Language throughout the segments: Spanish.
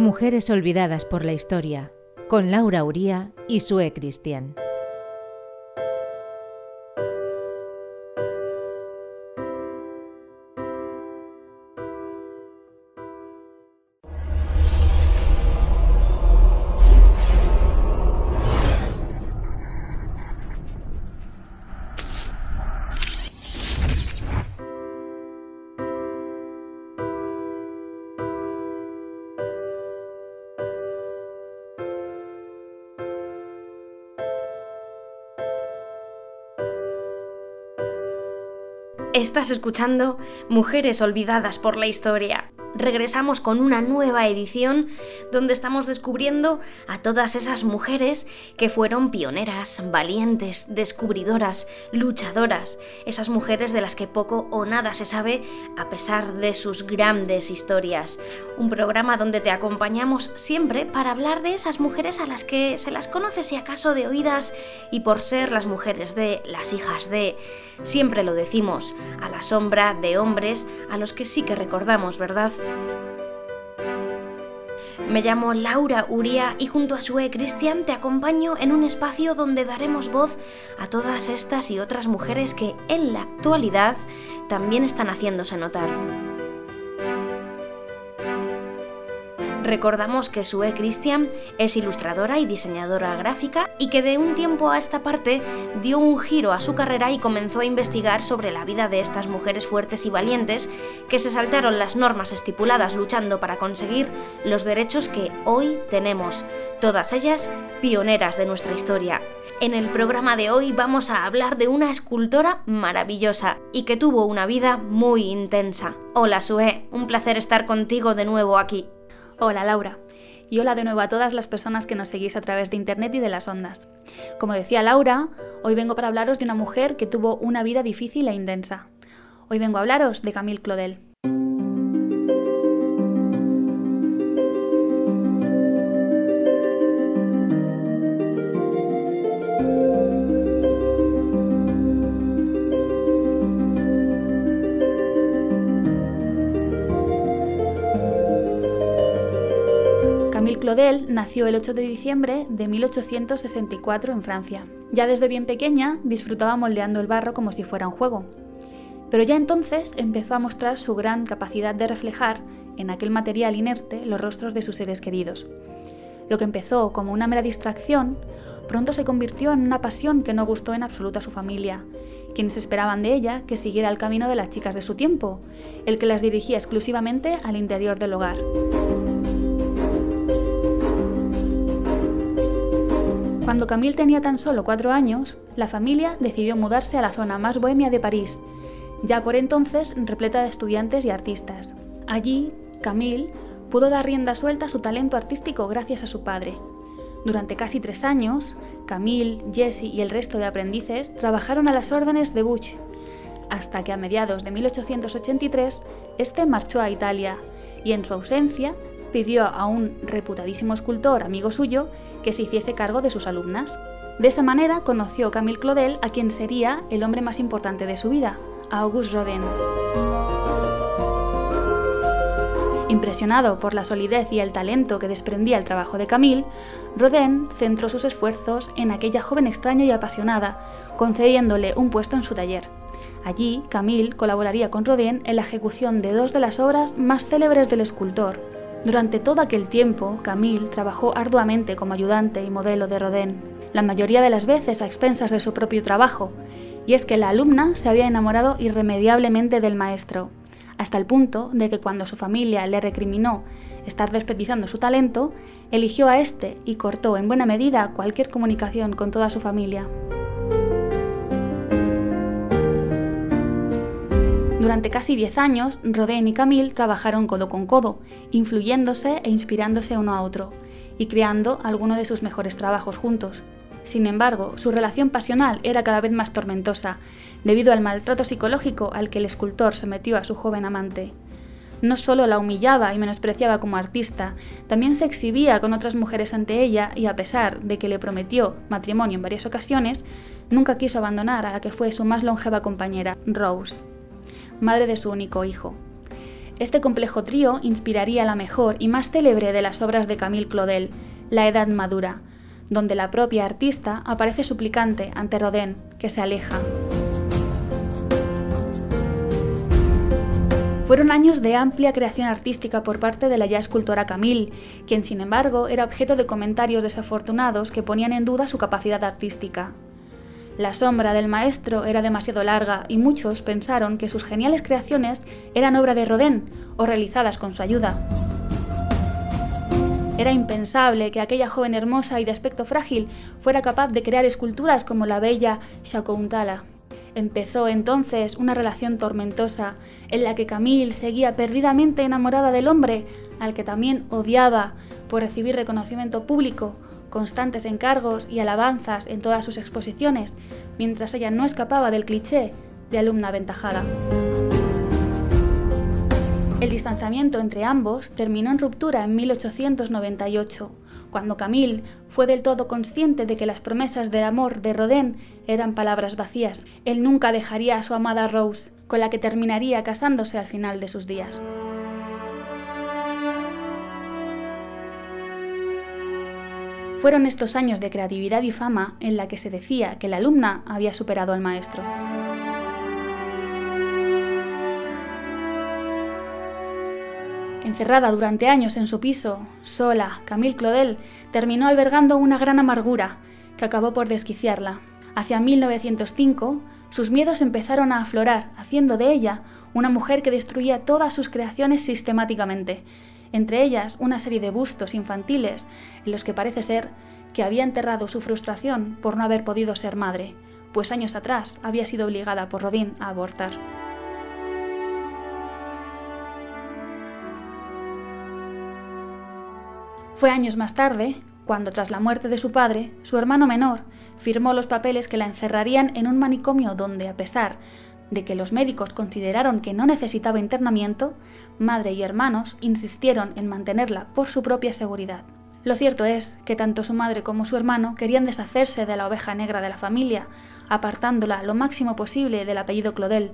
Mujeres olvidadas por la historia, con Laura Uría y Sue Cristian. Estás escuchando Mujeres Olvidadas por la Historia. Regresamos con una nueva edición donde estamos descubriendo a todas esas mujeres que fueron pioneras, valientes, descubridoras, luchadoras, esas mujeres de las que poco o nada se sabe a pesar de sus grandes historias. Un programa donde te acompañamos siempre para hablar de esas mujeres a las que se las conoce si acaso de oídas y por ser las mujeres de, las hijas de, siempre lo decimos, a la sombra de hombres a los que sí que recordamos, ¿verdad? Me llamo Laura Uría y junto a Sue Cristian te acompaño en un espacio donde daremos voz a todas estas y otras mujeres que en la actualidad también están haciéndose notar. Recordamos que Sue Christian es ilustradora y diseñadora gráfica y que de un tiempo a esta parte dio un giro a su carrera y comenzó a investigar sobre la vida de estas mujeres fuertes y valientes que se saltaron las normas estipuladas luchando para conseguir los derechos que hoy tenemos, todas ellas pioneras de nuestra historia. En el programa de hoy vamos a hablar de una escultora maravillosa y que tuvo una vida muy intensa. Hola Sue, un placer estar contigo de nuevo aquí. Hola Laura. Y hola de nuevo a todas las personas que nos seguís a través de Internet y de las ondas. Como decía Laura, hoy vengo para hablaros de una mujer que tuvo una vida difícil e intensa. Hoy vengo a hablaros de Camille Claudel. Claudel nació el 8 de diciembre de 1864 en Francia. Ya desde bien pequeña disfrutaba moldeando el barro como si fuera un juego. Pero ya entonces empezó a mostrar su gran capacidad de reflejar en aquel material inerte los rostros de sus seres queridos. Lo que empezó como una mera distracción, pronto se convirtió en una pasión que no gustó en absoluto a su familia, quienes esperaban de ella que siguiera el camino de las chicas de su tiempo, el que las dirigía exclusivamente al interior del hogar. Cuando Camille tenía tan solo cuatro años, la familia decidió mudarse a la zona más bohemia de París, ya por entonces repleta de estudiantes y artistas. Allí, Camille pudo dar rienda suelta a su talento artístico gracias a su padre. Durante casi tres años, Camille, Jessie y el resto de aprendices trabajaron a las órdenes de Buch, hasta que a mediados de 1883 este marchó a Italia y en su ausencia pidió a un reputadísimo escultor amigo suyo que se hiciese cargo de sus alumnas. De esa manera conoció Camille Claudel a quien sería el hombre más importante de su vida, Auguste Rodin. Impresionado por la solidez y el talento que desprendía el trabajo de Camille, Rodin centró sus esfuerzos en aquella joven extraña y apasionada, concediéndole un puesto en su taller. Allí, Camille colaboraría con Rodin en la ejecución de dos de las obras más célebres del escultor, durante todo aquel tiempo, Camille trabajó arduamente como ayudante y modelo de Rodin, la mayoría de las veces a expensas de su propio trabajo, y es que la alumna se había enamorado irremediablemente del maestro, hasta el punto de que cuando su familia le recriminó estar desperdiciando su talento, eligió a este y cortó en buena medida cualquier comunicación con toda su familia. Durante casi 10 años, Rodin y Camille trabajaron codo con codo, influyéndose e inspirándose uno a otro, y creando algunos de sus mejores trabajos juntos. Sin embargo, su relación pasional era cada vez más tormentosa, debido al maltrato psicológico al que el escultor sometió a su joven amante. No solo la humillaba y menospreciaba como artista, también se exhibía con otras mujeres ante ella y a pesar de que le prometió matrimonio en varias ocasiones, nunca quiso abandonar a la que fue su más longeva compañera, Rose madre de su único hijo. Este complejo trío inspiraría la mejor y más célebre de las obras de Camille Claudel, La Edad Madura, donde la propia artista aparece suplicante ante Rodin, que se aleja. Fueron años de amplia creación artística por parte de la ya escultora Camille, quien sin embargo era objeto de comentarios desafortunados que ponían en duda su capacidad artística. La sombra del maestro era demasiado larga y muchos pensaron que sus geniales creaciones eran obra de Rodin o realizadas con su ayuda. Era impensable que aquella joven hermosa y de aspecto frágil fuera capaz de crear esculturas como la bella Shakuntala. Empezó entonces una relación tormentosa en la que Camille seguía perdidamente enamorada del hombre, al que también odiaba por recibir reconocimiento público, constantes encargos y alabanzas en todas sus exposiciones, mientras ella no escapaba del cliché de alumna aventajada. El distanciamiento entre ambos terminó en ruptura en 1898, cuando Camille fue del todo consciente de que las promesas del amor de Rodin eran palabras vacías. Él nunca dejaría a su amada Rose, con la que terminaría casándose al final de sus días. Fueron estos años de creatividad y fama en la que se decía que la alumna había superado al maestro. Encerrada durante años en su piso, sola, Camille Claudel terminó albergando una gran amargura que acabó por desquiciarla. Hacia 1905, sus miedos empezaron a aflorar, haciendo de ella una mujer que destruía todas sus creaciones sistemáticamente, entre ellas una serie de bustos infantiles en los que parece ser que había enterrado su frustración por no haber podido ser madre, pues años atrás había sido obligada por Rodin a abortar. Fue años más tarde, cuando tras la muerte de su padre, su hermano menor firmó los papeles que la encerrarían en un manicomio donde, a pesar de que los médicos consideraron que no necesitaba internamiento, madre y hermanos insistieron en mantenerla por su propia seguridad. Lo cierto es que tanto su madre como su hermano querían deshacerse de la oveja negra de la familia, apartándola lo máximo posible del apellido Clodel,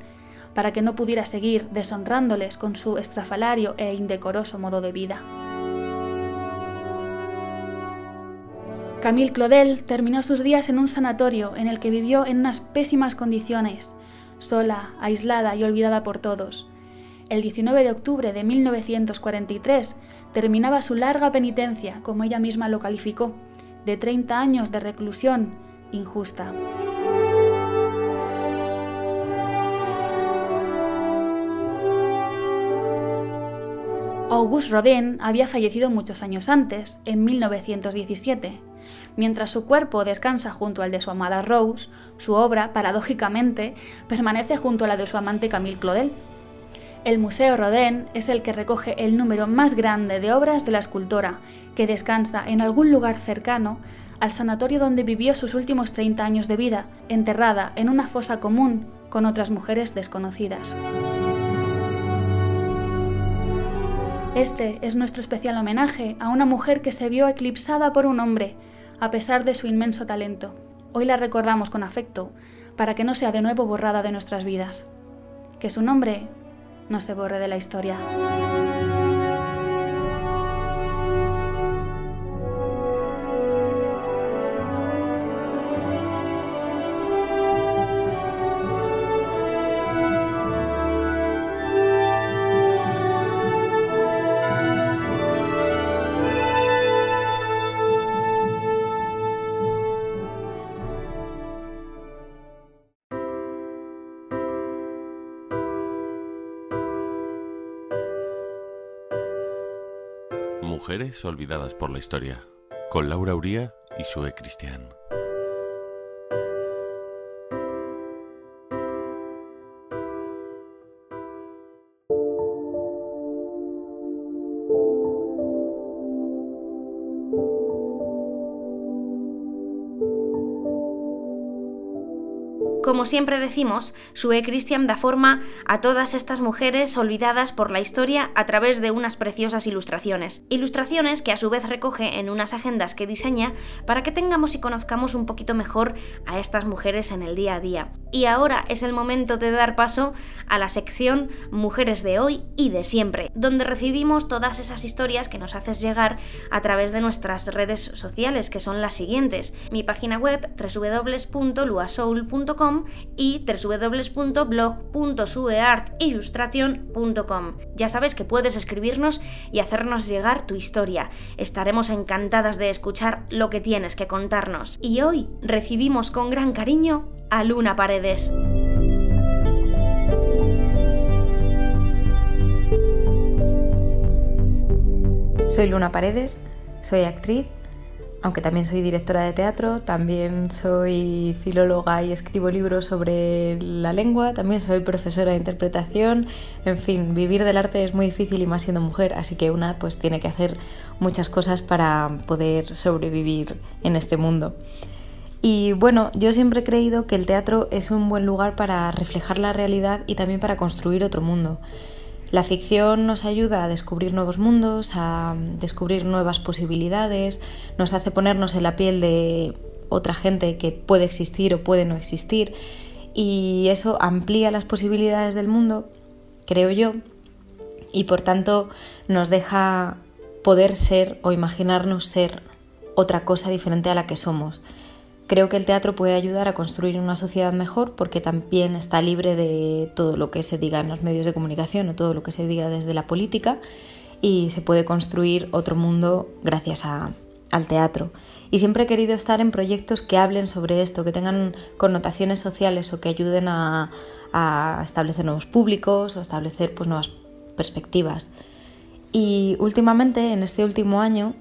para que no pudiera seguir deshonrándoles con su estrafalario e indecoroso modo de vida. Camille Claudel terminó sus días en un sanatorio en el que vivió en unas pésimas condiciones, sola, aislada y olvidada por todos. El 19 de octubre de 1943 terminaba su larga penitencia, como ella misma lo calificó, de 30 años de reclusión injusta. Auguste Rodin había fallecido muchos años antes, en 1917. Mientras su cuerpo descansa junto al de su amada Rose, su obra, paradójicamente, permanece junto a la de su amante Camille Claudel. El Museo Rodin es el que recoge el número más grande de obras de la escultora, que descansa en algún lugar cercano al sanatorio donde vivió sus últimos 30 años de vida, enterrada en una fosa común con otras mujeres desconocidas. Este es nuestro especial homenaje a una mujer que se vio eclipsada por un hombre, a pesar de su inmenso talento. Hoy la recordamos con afecto, para que no sea de nuevo borrada de nuestras vidas. Que su nombre no se borre de la historia. Olvidadas por la historia, con Laura Uría y Sue Cristian. Como siempre decimos, Sue Christian da forma a todas estas mujeres olvidadas por la historia a través de unas preciosas ilustraciones. Ilustraciones que a su vez recoge en unas agendas que diseña para que tengamos y conozcamos un poquito mejor a estas mujeres en el día a día. Y ahora es el momento de dar paso a la sección Mujeres de hoy y de siempre, donde recibimos todas esas historias que nos haces llegar a través de nuestras redes sociales, que son las siguientes. Mi página web www.luasoul.com y www.blog.sueartillustration.com. Ya sabes que puedes escribirnos y hacernos llegar tu historia. Estaremos encantadas de escuchar lo que tienes que contarnos. Y hoy recibimos con gran cariño a Luna Paredes. Soy Luna Paredes, soy actriz aunque también soy directora de teatro, también soy filóloga y escribo libros sobre la lengua, también soy profesora de interpretación, en fin, vivir del arte es muy difícil y más siendo mujer, así que una pues tiene que hacer muchas cosas para poder sobrevivir en este mundo. Y bueno, yo siempre he creído que el teatro es un buen lugar para reflejar la realidad y también para construir otro mundo. La ficción nos ayuda a descubrir nuevos mundos, a descubrir nuevas posibilidades, nos hace ponernos en la piel de otra gente que puede existir o puede no existir y eso amplía las posibilidades del mundo, creo yo, y por tanto nos deja poder ser o imaginarnos ser otra cosa diferente a la que somos. Creo que el teatro puede ayudar a construir una sociedad mejor porque también está libre de todo lo que se diga en los medios de comunicación o todo lo que se diga desde la política y se puede construir otro mundo gracias al teatro. Y siempre he querido estar en proyectos que hablen sobre esto, que tengan connotaciones sociales o que ayuden a, establecer nuevos públicos o establecer pues, nuevas perspectivas. Y últimamente, en este último año,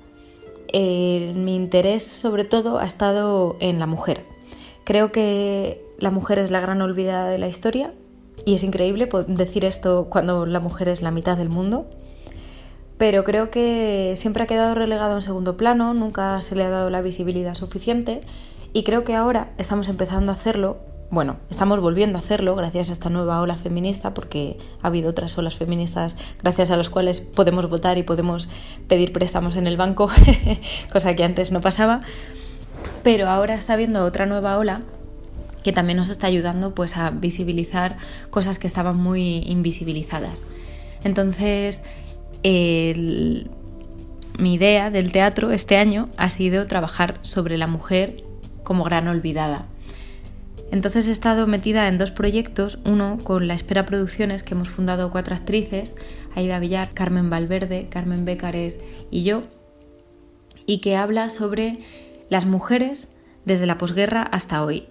mi interés sobre todo ha estado en la mujer. Creo que la mujer es la gran olvidada de la historia y es increíble decir esto cuando la mujer es la mitad del mundo. Pero creo que siempre ha quedado relegado en segundo plano, nunca se le ha dado la visibilidad suficiente y creo que ahora estamos empezando a hacerlo bueno, estamos volviendo a hacerlo gracias a esta nueva ola feminista, porque ha habido otras olas feministas gracias a las cuales podemos votar y podemos pedir préstamos en el banco, cosa que antes no pasaba. Pero ahora está habiendo otra nueva ola que también nos está ayudando pues, a visibilizar cosas que estaban muy invisibilizadas. Entonces, mi idea del teatro este año ha sido trabajar sobre la mujer como gran olvidada entonces he estado metida en dos proyectos, uno con La Espera Producciones, que hemos fundado cuatro actrices, Aida Villar, Carmen Valverde, Carmen Bécares y yo, y que habla sobre las mujeres desde la posguerra hasta hoy.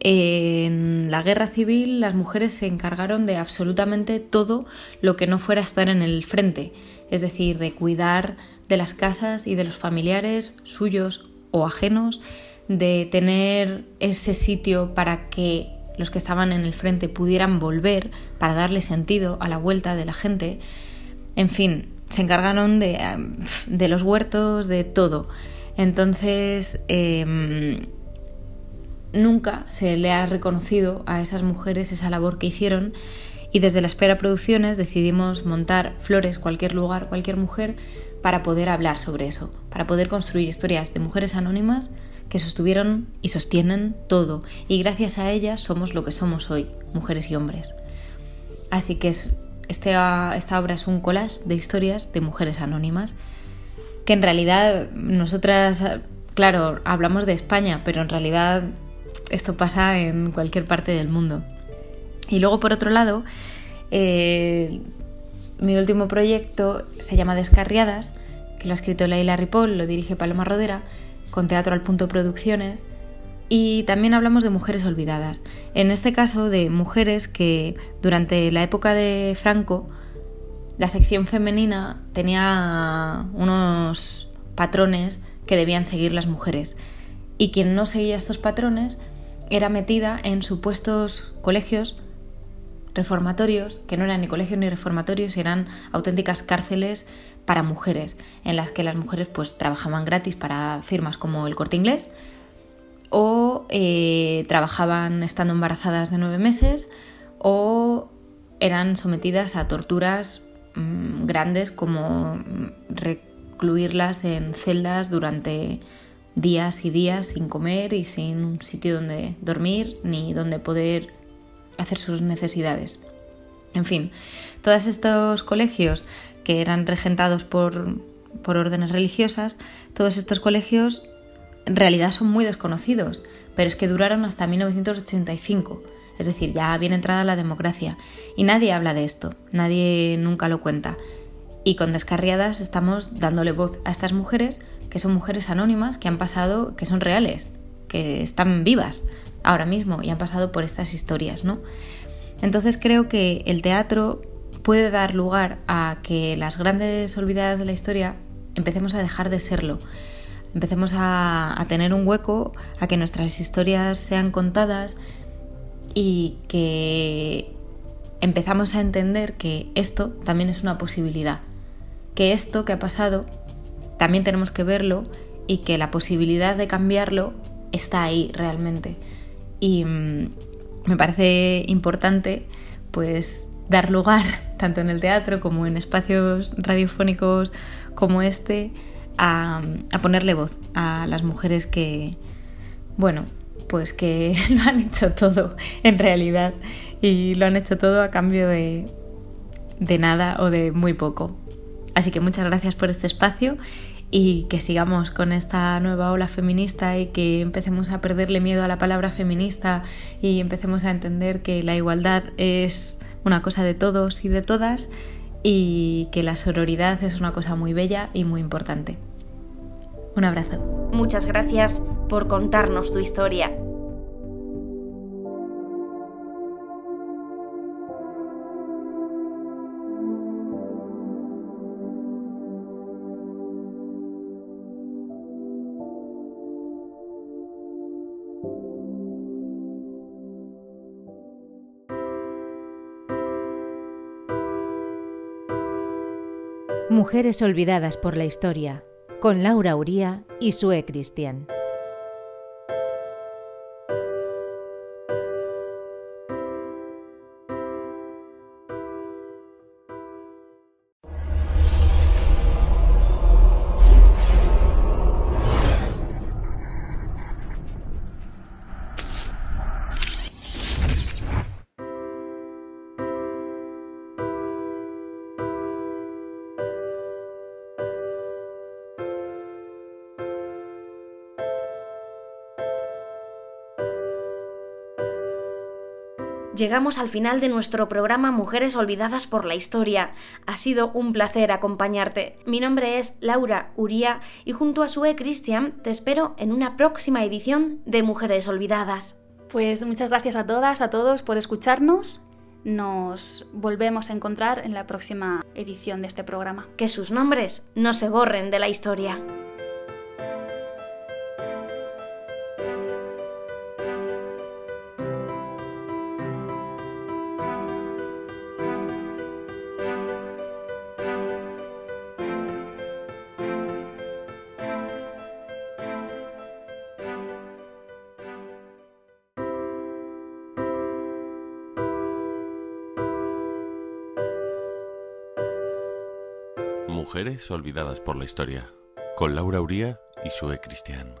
En la guerra civil las mujeres se encargaron de absolutamente todo lo que no fuera estar en el frente, es decir, de cuidar de las casas y de los familiares suyos o ajenos, de tener ese sitio para que los que estaban en el frente pudieran volver, para darle sentido a la vuelta de la gente. En fin, se encargaron de, de los huertos, de todo. Entonces, em, nunca se le ha reconocido a esas mujeres esa labor que hicieron y desde la Espera Producciones decidimos montar Flores, cualquier lugar, cualquier mujer, para poder hablar sobre eso, para poder construir historias de mujeres anónimas que sostuvieron y sostienen todo, y gracias a ellas somos lo que somos hoy, mujeres y hombres. Así que es, este, esta obra es un collage de historias de mujeres anónimas, que en realidad nosotras, claro, hablamos de España, pero en realidad esto pasa en cualquier parte del mundo. Y luego, por otro lado, eh, mi último proyecto se llama Descarriadas, que lo ha escrito Leila Ripoll, lo dirige Paloma Rodera, con Teatro al Punto Producciones. Y también hablamos de mujeres olvidadas. En este caso, de mujeres que durante la época de Franco, la sección femenina tenía unos patrones que debían seguir las mujeres. Y quien no seguía estos patrones era metida en supuestos colegios reformatorios, que no eran ni colegios ni reformatorios, eran auténticas cárceles para mujeres, en las que las mujeres pues trabajaban gratis para firmas como el Corte Inglés o eh, trabajaban estando embarazadas de nueve meses o eran sometidas a torturas mm, grandes como recluirlas en celdas durante días y días sin comer y sin un sitio donde dormir ni donde poder hacer sus necesidades. En fin, todos estos colegios que eran regentados por, por órdenes religiosas, todos estos colegios en realidad son muy desconocidos, pero es que duraron hasta 1985, es decir, ya bien entrada la democracia, y nadie habla de esto, nadie nunca lo cuenta. Y con Descarriadas estamos dándole voz a estas mujeres, que son mujeres anónimas, que han pasado, que son reales, que están vivas ahora mismo y han pasado por estas historias, ¿no? Entonces creo que el teatro puede dar lugar a que las grandes olvidadas de la historia empecemos a dejar de serlo empecemos a, tener un hueco, a que nuestras historias sean contadas y que empezamos a entender que esto también es una posibilidad, que esto que ha pasado también tenemos que verlo y que la posibilidad de cambiarlo está ahí realmente. Y mm, me parece importante pues dar lugar tanto en el teatro como en espacios radiofónicos como este a, ponerle voz a las mujeres que, bueno, pues que lo han hecho todo en realidad y lo han hecho todo a cambio de, de nada o de muy poco. Así que muchas gracias por este espacio y que sigamos con esta nueva ola feminista y que empecemos a perderle miedo a la palabra feminista y empecemos a entender que la igualdad es una cosa de todos y de todas y que la sororidad es una cosa muy bella y muy importante. Un abrazo. Muchas gracias por contarnos tu historia. Mujeres olvidadas por la historia, con Laura Uría y Sue Cristian. Llegamos al final de nuestro programa Mujeres Olvidadas por la Historia. Ha sido un placer acompañarte. Mi nombre es Laura Uría y junto a Sue Christian te espero en una próxima edición de Mujeres Olvidadas. Pues muchas gracias a todas, a todos por escucharnos. Nos volvemos a encontrar en la próxima edición de este programa. Que sus nombres no se borren de la historia. Mujeres olvidadas por la historia, con Laura Uría y Sue Cristian.